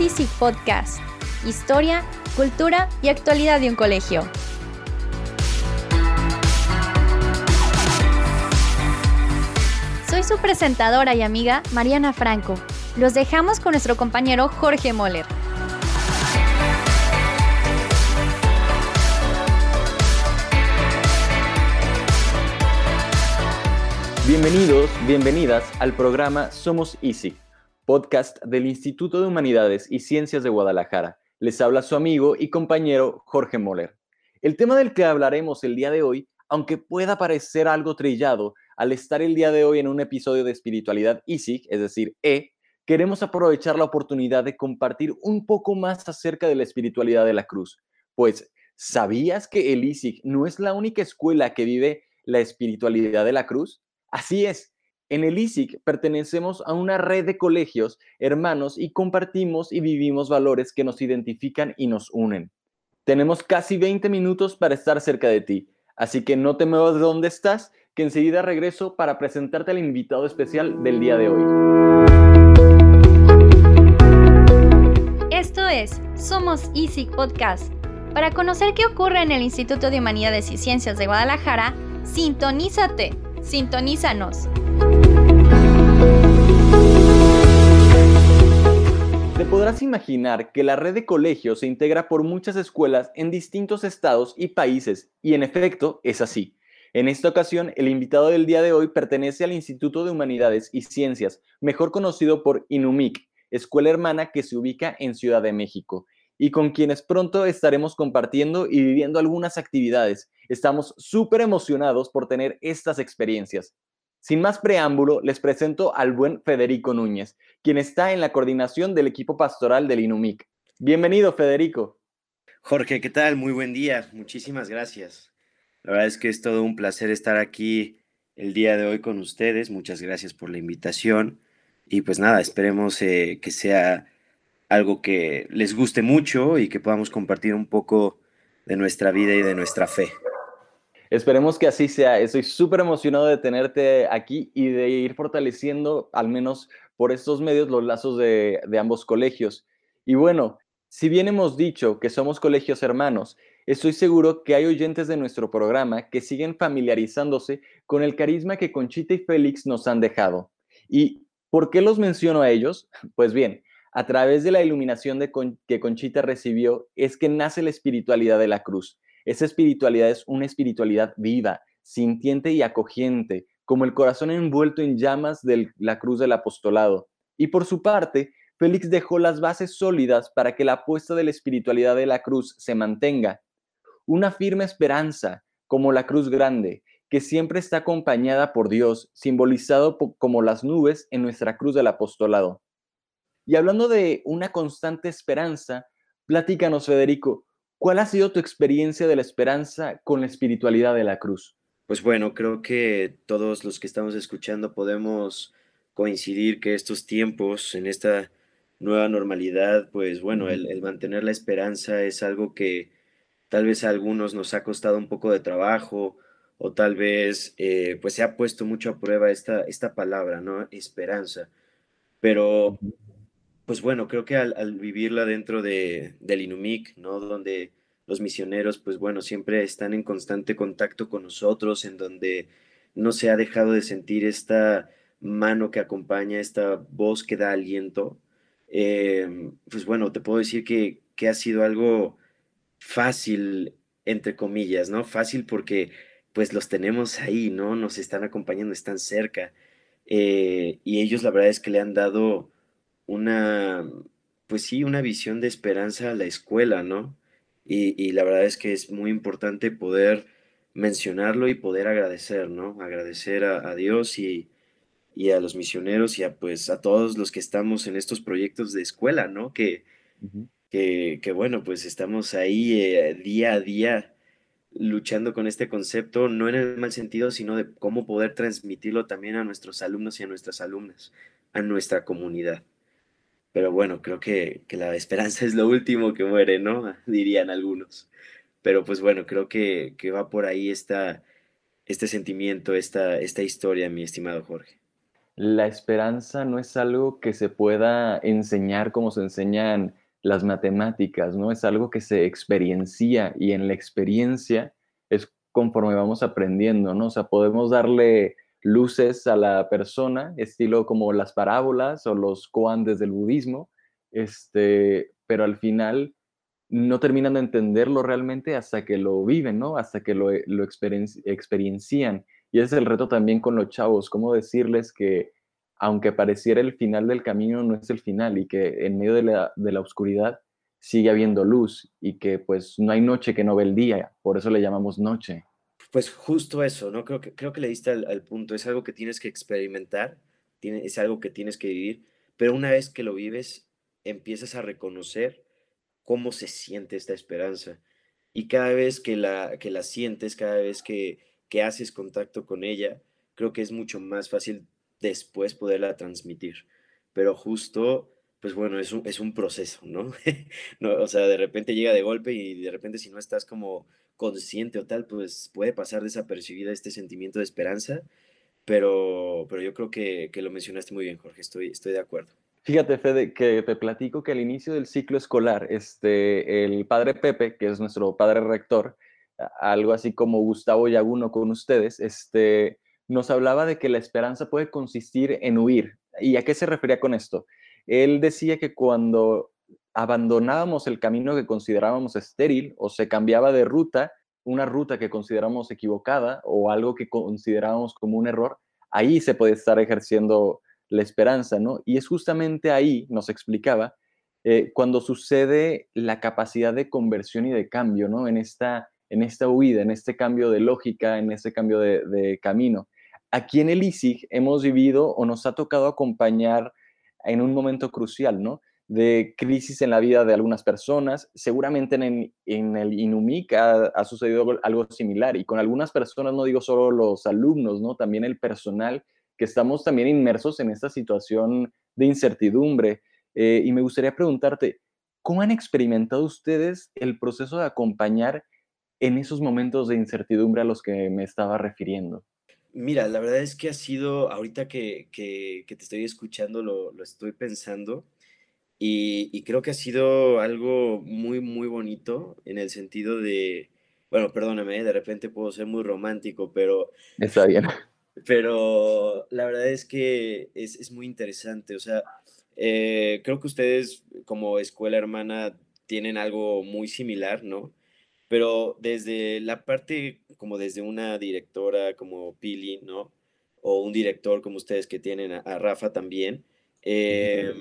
Easy Podcast. Historia, cultura y actualidad de un colegio. Soy su presentadora y amiga Mariana Franco. Los dejamos con nuestro compañero Jorge Moller. Bienvenidos, bienvenidas al programa Somos Easy, podcast del Instituto de Humanidades y Ciencias de Guadalajara. Les habla su amigo y compañero Jorge Moller. El tema del que hablaremos el día de hoy, aunque pueda parecer algo trillado, al estar el día de hoy en un episodio de espiritualidad Easy, es decir, E, queremos aprovechar la oportunidad de compartir un poco más acerca de la espiritualidad de la cruz. Pues, ¿sabías que el ISIC no es la única escuela que vive la espiritualidad de la cruz? Así es, en el ISIC pertenecemos a una red de colegios hermanos y compartimos y vivimos valores que nos identifican y nos unen. Tenemos casi 20 minutos para estar cerca de ti, así que no te muevas de donde estás, que enseguida regreso para presentarte al invitado especial del día de hoy. Esto es Somos ISIC Podcast. Para conocer qué ocurre en el Instituto de Humanidades y Ciencias de Guadalajara, sintonízate Sintonízanos. Te podrás imaginar que la red de colegios se integra por muchas escuelas en distintos estados y países, y en efecto es así. En esta ocasión, el invitado del día de hoy pertenece al Instituto de Humanidades y Ciencias, mejor conocido por INUMIC, escuela hermana que se ubica en Ciudad de México, y con quienes pronto estaremos compartiendo y viviendo algunas actividades. Estamos súper emocionados por tener estas experiencias. Sin más preámbulo, les presento al buen Federico Núñez, quien está en la coordinación del equipo pastoral del INUMIC. Bienvenido, Federico. Jorge, ¿qué tal? Muy buen día. Muchísimas gracias. La verdad es que es todo un placer estar aquí el día de hoy con ustedes. Muchas gracias por la invitación. Y pues nada, esperemos eh, que sea algo que les guste mucho y que podamos compartir un poco de nuestra vida y de nuestra fe. Esperemos que así sea. Estoy súper emocionado de tenerte aquí y de ir fortaleciendo, al menos por estos medios, los lazos de, ambos colegios. Y bueno, si bien hemos dicho que somos colegios hermanos, estoy seguro que hay oyentes de nuestro programa que siguen familiarizándose con el carisma que Conchita y Félix nos han dejado. ¿Y por qué los menciono a ellos? Pues bien, a través de la iluminación que Conchita recibió, es que nace la espiritualidad de la cruz. Esa espiritualidad es una espiritualidad viva, sintiente y acogiente, como el corazón envuelto en llamas de la cruz del apostolado. Y por su parte, Félix dejó las bases sólidas para que la apuesta de la espiritualidad de la cruz se mantenga. Una firme esperanza, como la cruz grande, que siempre está acompañada por Dios, simbolizado como las nubes en nuestra cruz del apostolado. Y hablando de una constante esperanza, platícanos, Federico, ¿cuál ha sido tu experiencia de la esperanza con la espiritualidad de la cruz? Pues bueno, creo que todos los que estamos escuchando podemos coincidir que estos tiempos, en esta nueva normalidad, pues bueno, el, mantener la esperanza es algo que tal vez a algunos nos ha costado un poco de trabajo o tal vez eh, pues se ha puesto mucho a prueba esta, esta palabra, ¿no? Esperanza. Pero pues bueno, creo que al, vivirla dentro de, del Inumic, ¿no? Donde los misioneros, pues bueno, siempre están en constante contacto con nosotros, en donde no se ha dejado de sentir esta mano que acompaña, esta voz que da aliento. Em, pues bueno, te puedo decir que, que ha sido algo fácil, entre comillas, ¿no? Fácil porque pues los tenemos ahí, ¿no? Nos están acompañando, están cerca. Eh, y ellos la verdad es que le han dado una, pues sí, una visión de esperanza a la escuela, ¿no? Y, la verdad es que es muy importante poder mencionarlo y poder agradecer, ¿no? Agradecer a, Dios y, a los misioneros y a, pues, a todos los que estamos en estos proyectos de escuela, ¿no? Que, que, bueno, pues estamos ahí eh, día a día luchando con este concepto, no en el mal sentido, sino de cómo poder transmitirlo también a nuestros alumnos y a nuestras alumnas, a nuestra comunidad. Pero bueno, creo que, la esperanza es lo último que muere, ¿no? Dirían algunos. Pero pues bueno, creo que, va por ahí esta, este sentimiento, esta, esta historia, mi estimado Jorge. la esperanza no es algo que se pueda enseñar como se enseñan las matemáticas, ¿no? Es algo que se experiencia y en la experiencia es conforme vamos aprendiendo, ¿no? O sea, podemos darle luces a la persona, estilo como las parábolas o los koandes del budismo, este, pero al final no terminan de entenderlo realmente hasta que lo viven, ¿no? Hasta que lo, lo experiencian. Y ese es el reto también con los chavos, cómo decirles que aunque pareciera el final del camino, no es el final y que en medio de la, de la oscuridad sigue habiendo luz y que pues no hay noche que no ve el día, por eso le llamamos noche. Pues justo eso, ¿no? Creo que, creo que le diste al, punto, es algo que tienes que experimentar, es algo que tienes que vivir, pero una vez que lo vives, empiezas a reconocer cómo se siente esta esperanza. Y cada vez que la, que la sientes, cada vez que, que haces contacto con ella, creo que es mucho más fácil después poderla transmitir. Pero justo, pues bueno, es un, es un proceso, ¿no? ¿no? O sea, de repente llega de golpe y de repente si no estás como consciente o tal, pues puede pasar desapercibida este sentimiento de esperanza. Pero, pero yo creo que, que lo mencionaste muy bien, Jorge, estoy, estoy de acuerdo. Fíjate, Fede, que te platico que al inicio del ciclo escolar, este, el padre Pepe, que es nuestro padre rector, algo así como Gustavo Yaguno con ustedes, este, nos hablaba de que la esperanza puede consistir en huir. ¿Y a qué se refería con esto? Él decía que cuando abandonábamos el camino que considerábamos estéril o se cambiaba de ruta, una ruta que consideramos equivocada o algo que considerábamos como un error, ahí se puede estar ejerciendo la esperanza, ¿no? Y es justamente ahí, nos explicaba, eh, cuando sucede la capacidad de conversión y de cambio, ¿no? En esta, en esta huida, en este cambio de lógica, en este cambio de, de camino. Aquí en el ISIG hemos vivido o nos ha tocado acompañar en un momento crucial, ¿no? De crisis en la vida de algunas personas. Seguramente en, el INUMIC ha, ha, sucedido algo similar y con algunas personas, no digo solo los alumnos, ¿no? También el personal, que estamos también inmersos en esta situación de incertidumbre. Eh, y me gustaría preguntarte, ¿cómo han experimentado ustedes el proceso de acompañar en esos momentos de incertidumbre a los que me estaba refiriendo? Mira, la verdad es que ha sido, ahorita que, que, que te estoy escuchando, lo, lo estoy pensando y, y, creo que ha sido algo muy, muy bonito en el sentido de, bueno, perdóname, de repente puedo ser muy romántico, pero... Está bien. Pero la verdad es que es, es muy interesante, o sea, eh, creo que ustedes como escuela hermana tienen algo muy similar, ¿no? Pero desde la parte, como desde una directora como Pili, ¿no? O un director como ustedes que tienen a, Rafa también. Eh,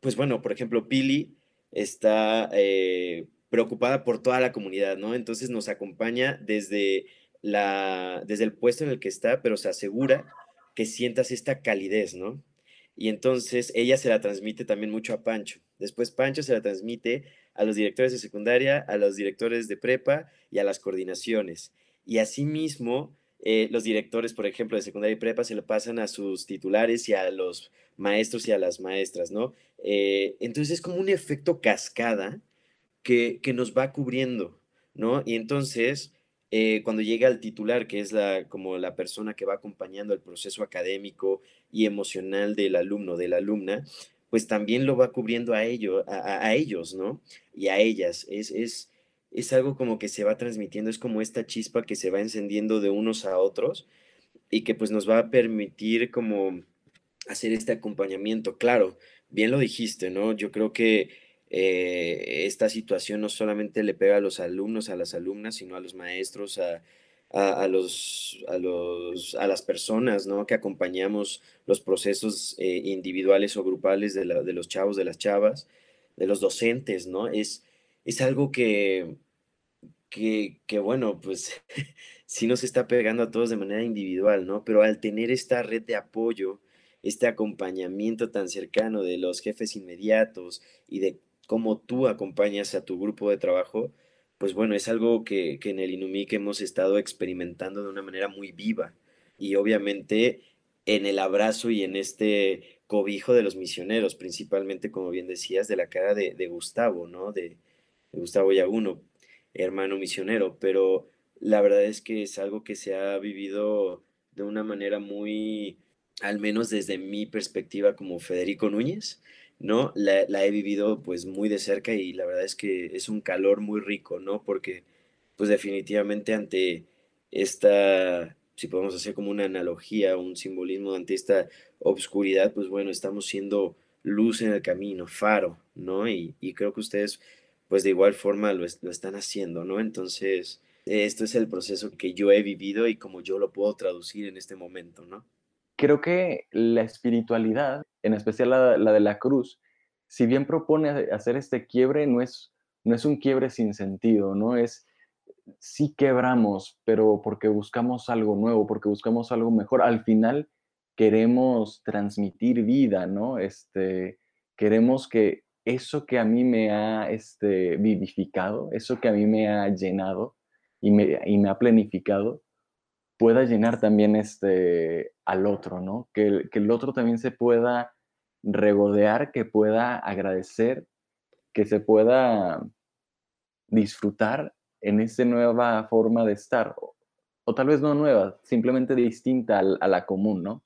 pues bueno, por ejemplo, Pili está eh, preocupada por toda la comunidad, ¿no? Entonces nos acompaña desde, la, desde el puesto en el que está, pero se asegura que sientas esta calidez, ¿no? Y entonces ella se la transmite también mucho a Pancho. Después Pancho se la transmite a los directores de secundaria, a los directores de prepa y a las coordinaciones. Y asimismo, eh, los directores, por ejemplo, de secundaria y prepa se lo pasan a sus titulares y a los maestros y a las maestras, ¿no? Eh, entonces es como un efecto cascada que, que nos va cubriendo, ¿no? Y entonces, eh, cuando llega el titular, que es la, como la persona que va acompañando el proceso académico y emocional del alumno, de la alumna, pues también lo va cubriendo a, ellos, a, ellos, ¿no? Y a ellas. Es, es, es algo como que se va transmitiendo, es como esta chispa que se va encendiendo de unos a otros y que pues nos va a permitir como hacer este acompañamiento. Claro, bien lo dijiste, ¿no? Yo creo que eh, esta situación no solamente le pega a los alumnos, a las alumnas, sino a los maestros, a, los, a, los, a las personas ¿no? que acompañamos los procesos eh, individuales o grupales de, los chavos, de las chavas, de los docentes, ¿no? Es, es algo que, que, que, bueno, pues sí nos está pegando a todos de manera individual, ¿no? Pero al tener esta red de apoyo, este acompañamiento tan cercano de los jefes inmediatos y de cómo tú acompañas a tu grupo de trabajo, pues bueno, es algo que, que en el Inumic hemos estado experimentando de una manera muy viva y obviamente en el abrazo y en este cobijo de los misioneros, principalmente, como bien decías, de la cara de, de Gustavo, ¿no? De, de, Gustavo Yaguno, hermano misionero, pero la verdad es que es algo que se ha vivido de una manera muy, al menos desde mi perspectiva como Federico Núñez, ¿no? La, la, he vivido pues muy de cerca y la verdad es que es un calor muy rico, ¿no? Porque pues definitivamente ante esta, si podemos hacer como una analogía, un simbolismo ante esta obscuridad, pues bueno, estamos siendo luz en el camino, faro, ¿no? Y, y creo que ustedes pues de igual forma lo, lo están haciendo, ¿no? Entonces, esto es el proceso que yo he vivido y como yo lo puedo traducir en este momento, ¿no? Creo que la espiritualidad, en especial la, de la cruz, si bien propone hacer este quiebre, no es, no es un quiebre sin sentido, ¿no? Es, sí quebramos, pero porque buscamos algo nuevo, porque buscamos algo mejor. Al final queremos transmitir vida, ¿no? Este, queremos que eso que a mí me ha este, vivificado, eso que a mí me ha llenado, y me, ha planificado, pueda llenar también este, al otro, ¿no? Que el, que el otro también se pueda regodear, que pueda agradecer, que se pueda disfrutar en esa nueva forma de estar, o, tal vez no nueva, simplemente distinta a, la común, ¿no?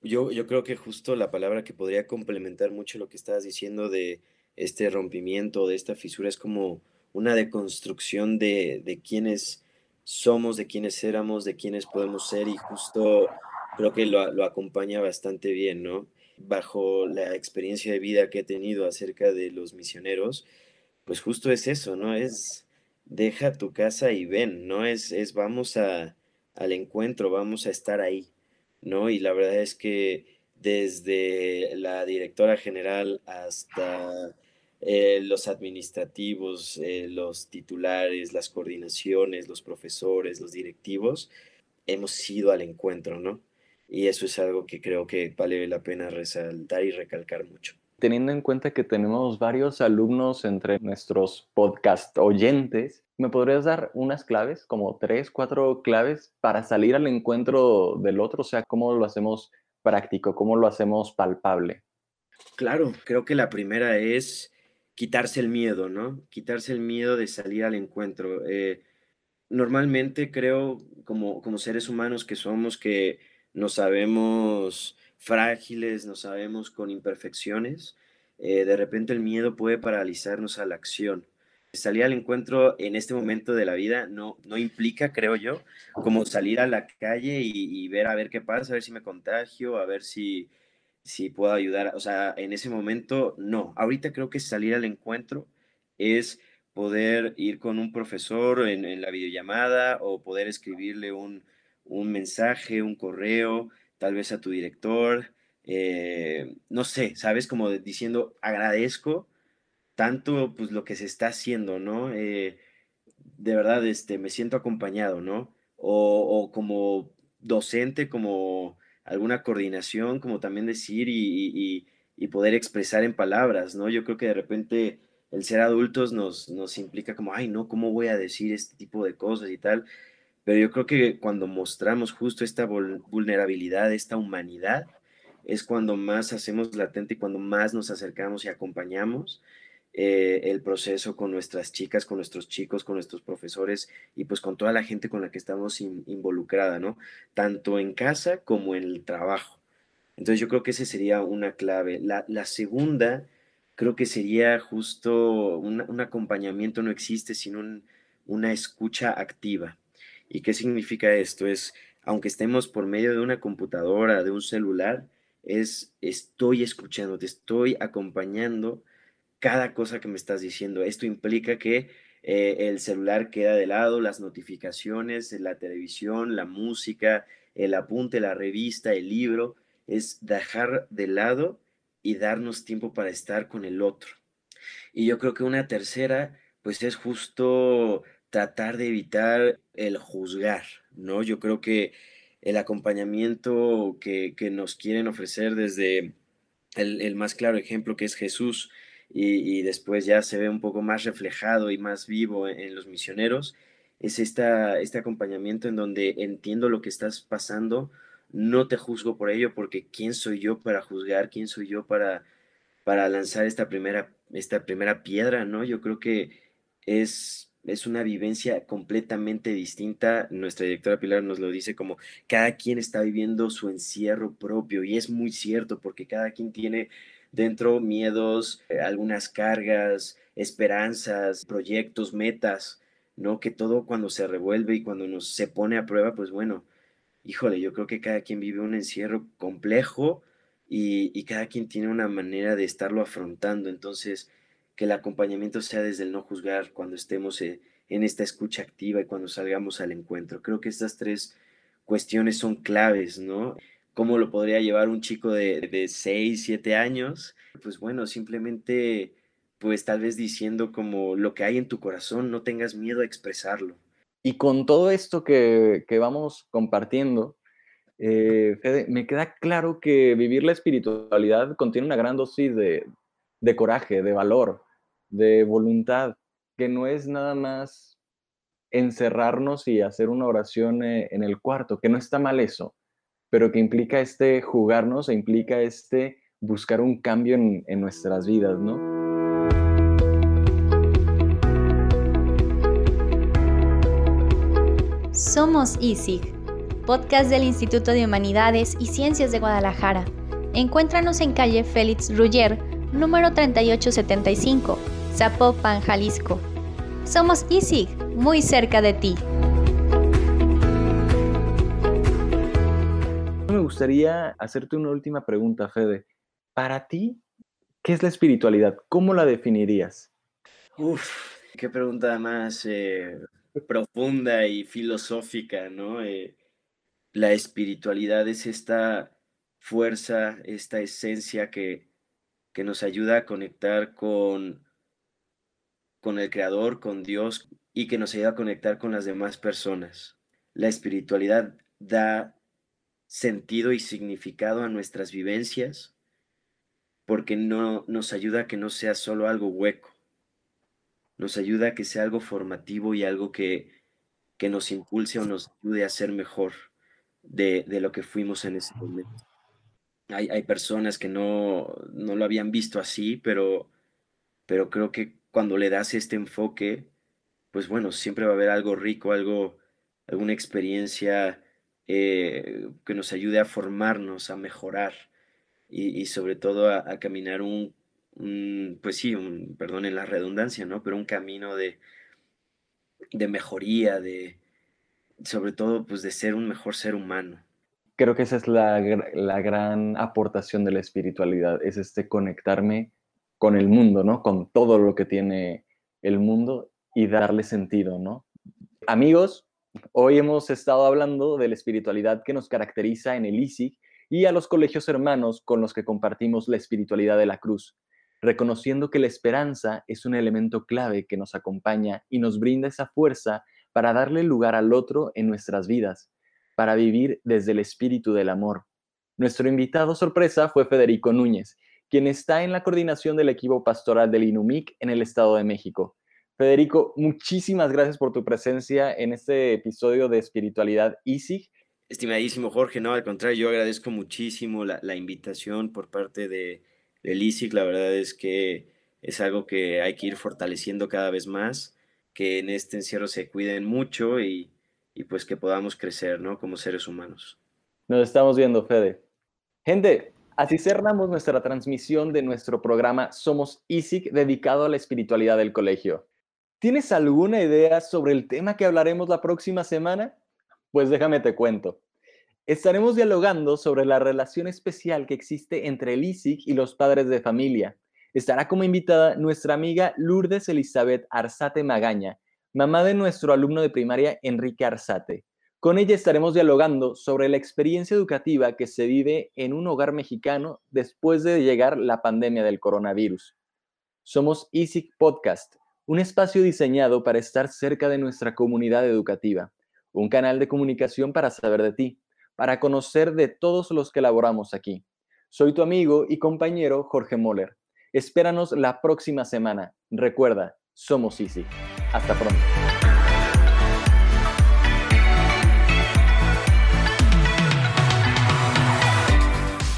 Yo, yo creo que justo la palabra que podría complementar mucho lo que estabas diciendo de este rompimiento, de esta fisura, es como una deconstrucción de, de quiénes somos, de quiénes éramos, de quiénes podemos ser y justo creo que lo, lo, acompaña bastante bien, ¿no? Bajo la experiencia de vida que he tenido acerca de los misioneros, pues justo es eso, ¿no? Es deja tu casa y ven, ¿no? Es, es vamos a, al encuentro, vamos a estar ahí, ¿no? Y la verdad es que desde la directora general hasta eh, los administrativos, eh, los titulares, las coordinaciones, los profesores, los directivos, hemos ido al encuentro, ¿no? Y eso es algo que creo que vale la pena resaltar y recalcar mucho. Teniendo en cuenta que tenemos varios alumnos entre nuestros podcast oyentes, ¿me podrías dar unas claves, como tres, cuatro claves para salir al encuentro del otro? O sea, ¿cómo lo hacemos práctico? ¿Cómo lo hacemos palpable? Claro, creo que la primera es quitarse el miedo, ¿no? Quitarse el miedo de salir al encuentro. Eh, normalmente creo, como, como seres humanos que somos, que nos sabemos frágiles, nos sabemos con imperfecciones, eh, de repente el miedo puede paralizarnos a la acción. Salir al encuentro en este momento de la vida no, no implica, creo yo, como salir a la calle y, y ver a ver qué pasa, a ver si me contagio, a ver si, si puedo ayudar. O sea, en ese momento, no. Ahorita creo que salir al encuentro es poder ir con un profesor en, la videollamada o poder escribirle un, mensaje, un correo, tal vez a tu director. Eh, no sé, ¿sabes? Como diciendo, agradezco tanto pues lo que se está haciendo, ¿no? Eh, de verdad, este, me siento acompañado, ¿no? O, o como docente, como alguna coordinación, como también decir y, poder expresar en palabras, ¿no? Yo creo que de repente el ser adultos nos, nos implica como, ay, no, ¿cómo voy a decir este tipo de cosas y tal? Pero yo creo que cuando mostramos justo esta vulnerabilidad, esta humanidad, es cuando más hacemos latente y cuando más nos acercamos y acompañamos eh, el proceso con nuestras chicas, con nuestros chicos, con nuestros profesores y pues con toda la gente con la que estamos involucrada, ¿no? Tanto en casa como en el trabajo. Entonces yo creo que esa sería una clave. La, segunda, creo que sería justo un, acompañamiento no existe, sino una escucha activa. ¿Y qué significa esto? Es, aunque estemos por medio de una computadora, de un celular, es estoy escuchando, te estoy acompañando cada cosa que me estás diciendo. Esto implica que eh, el celular queda de lado, las notificaciones, la televisión, la música, el apunte, la revista, el libro, es dejar de lado y darnos tiempo para estar con el otro. Y yo creo que una tercera, pues es justo tratar de evitar el juzgar, ¿no? Yo creo que el acompañamiento que, nos quieren ofrecer desde el, el más claro ejemplo que es Jesús, y, después ya se ve un poco más reflejado y más vivo en, los misioneros, es esta, este acompañamiento en donde entiendo lo que estás pasando, no te juzgo por ello, porque ¿quién soy yo para juzgar? ¿Quién soy yo para, para lanzar esta primera, esta primera piedra? ¿no? Yo creo que es es una vivencia completamente distinta. Nuestra directora Pilar nos lo dice como cada quien está viviendo su encierro propio y es muy cierto porque cada quien tiene dentro miedos, eh, algunas cargas, esperanzas, proyectos, metas, ¿no? Que todo cuando se revuelve y cuando nos se pone a prueba, pues bueno, híjole, yo creo que cada quien vive un encierro complejo y, y cada quien tiene una manera de estarlo afrontando. Entonces, que el acompañamiento sea desde el no juzgar cuando estemos eh, en esta escucha activa y cuando salgamos al encuentro. Creo que estas tres cuestiones son claves, ¿no? ¿Cómo lo podría llevar un chico de, de 6, 7 años? Pues bueno, simplemente, pues tal vez diciendo como lo que hay en tu corazón, no tengas miedo a expresarlo. Y con todo esto que, que vamos compartiendo, eh, Fede, me queda claro que vivir la espiritualidad contiene una gran dosis de, de coraje, de valor, de voluntad, que no es nada más encerrarnos y hacer una oración eh, en el cuarto, que no está mal eso, pero que implica este jugarnos e implica este buscar un cambio en, en nuestras vidas, ¿no? Somos ISIG, podcast del Instituto de Humanidades y Ciencias de Guadalajara. Encuéntranos en calle Félix Ruller, número 3875, Zapopan, Jalisco. Somos ISIG, muy cerca de ti. Me gustaría hacerte una última pregunta, Fede. Para ti, ¿qué es la espiritualidad? ¿Cómo la definirías? Uf, qué pregunta más eh, profunda y filosófica, ¿no? Eh, la espiritualidad es esta fuerza, esta esencia que, que nos ayuda a conectar con, con el Creador, con Dios y que nos ayuda a conectar con las demás personas. La espiritualidad da sentido y significado a nuestras vivencias porque no nos ayuda a que no sea solo algo hueco. Nos ayuda a que sea algo formativo y algo que, que nos impulse o nos ayude a ser mejor de, de lo que fuimos en ese momento hay, personas que no, lo habían visto así, pero, pero creo que cuando le das este enfoque, pues bueno, siempre va a haber algo rico, algo, alguna experiencia eh, que nos ayude a formarnos, a mejorar y, sobre todo a, caminar un, pues sí, un, en la redundancia, ¿no? Pero un camino de, de mejoría, de, sobre todo, pues de ser un mejor ser humano creo que esa es la, gran aportación de la espiritualidad, es este conectarme con el mundo, ¿no? Con todo lo que tiene el mundo y darle sentido, ¿no? Amigos, hoy hemos estado hablando de la espiritualidad que nos caracteriza en el ISIC y a los colegios hermanos con los que compartimos la espiritualidad de la cruz, reconociendo que la esperanza es un elemento clave que nos acompaña y nos brinda esa fuerza para darle lugar al otro en nuestras vidas para vivir desde el espíritu del amor. Nuestro invitado sorpresa fue Federico Núñez, quien está en la coordinación del equipo pastoral del INUMIC en el Estado de México. Federico, muchísimas gracias por tu presencia en este episodio de Espiritualidad ISIG. Estimadísimo Jorge, no, al contrario, yo agradezco muchísimo la, invitación por parte de, del ISIG. La verdad es que es algo que hay que ir fortaleciendo cada vez más, que en este encierro se cuiden mucho y, y pues que podamos crecer, ¿no? Como seres humanos. Nos estamos viendo, Fede. Gente, así cerramos nuestra transmisión de nuestro programa Somos ISIC dedicado a la espiritualidad del colegio. ¿Tienes alguna idea sobre el tema que hablaremos la próxima semana? Pues déjame te cuento. Estaremos dialogando sobre la relación especial que existe entre el ISIC y los padres de familia. Estará como invitada nuestra amiga Lourdes Elizabeth Arzate Magaña, mamá de nuestro alumno de primaria Enrique Arzate. Con ella estaremos dialogando sobre la experiencia educativa que se vive en un hogar mexicano después de llegar la pandemia del coronavirus. Somos EASIC Podcast, un espacio diseñado para estar cerca de nuestra comunidad educativa, un canal de comunicación para saber de ti, para conocer de todos los que laboramos aquí. Soy tu amigo y compañero Jorge Moller. Espéranos la próxima semana. Recuerda, somos EASIC. Hasta pronto.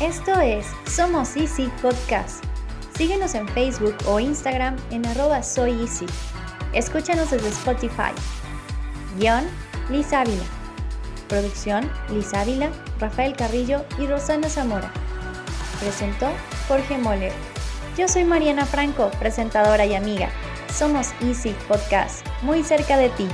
Esto es Somos Easy Podcast. Síguenos en Facebook o Instagram en arroba Soy Escúchanos desde Spotify. Guión, Liz Ávila. Producción, Liz Ávila, Rafael Carrillo y Rosana Zamora. Presentó Jorge Moller. Yo soy Mariana Franco, presentadora y amiga. Somos Easy Podcast, muy cerca de ti.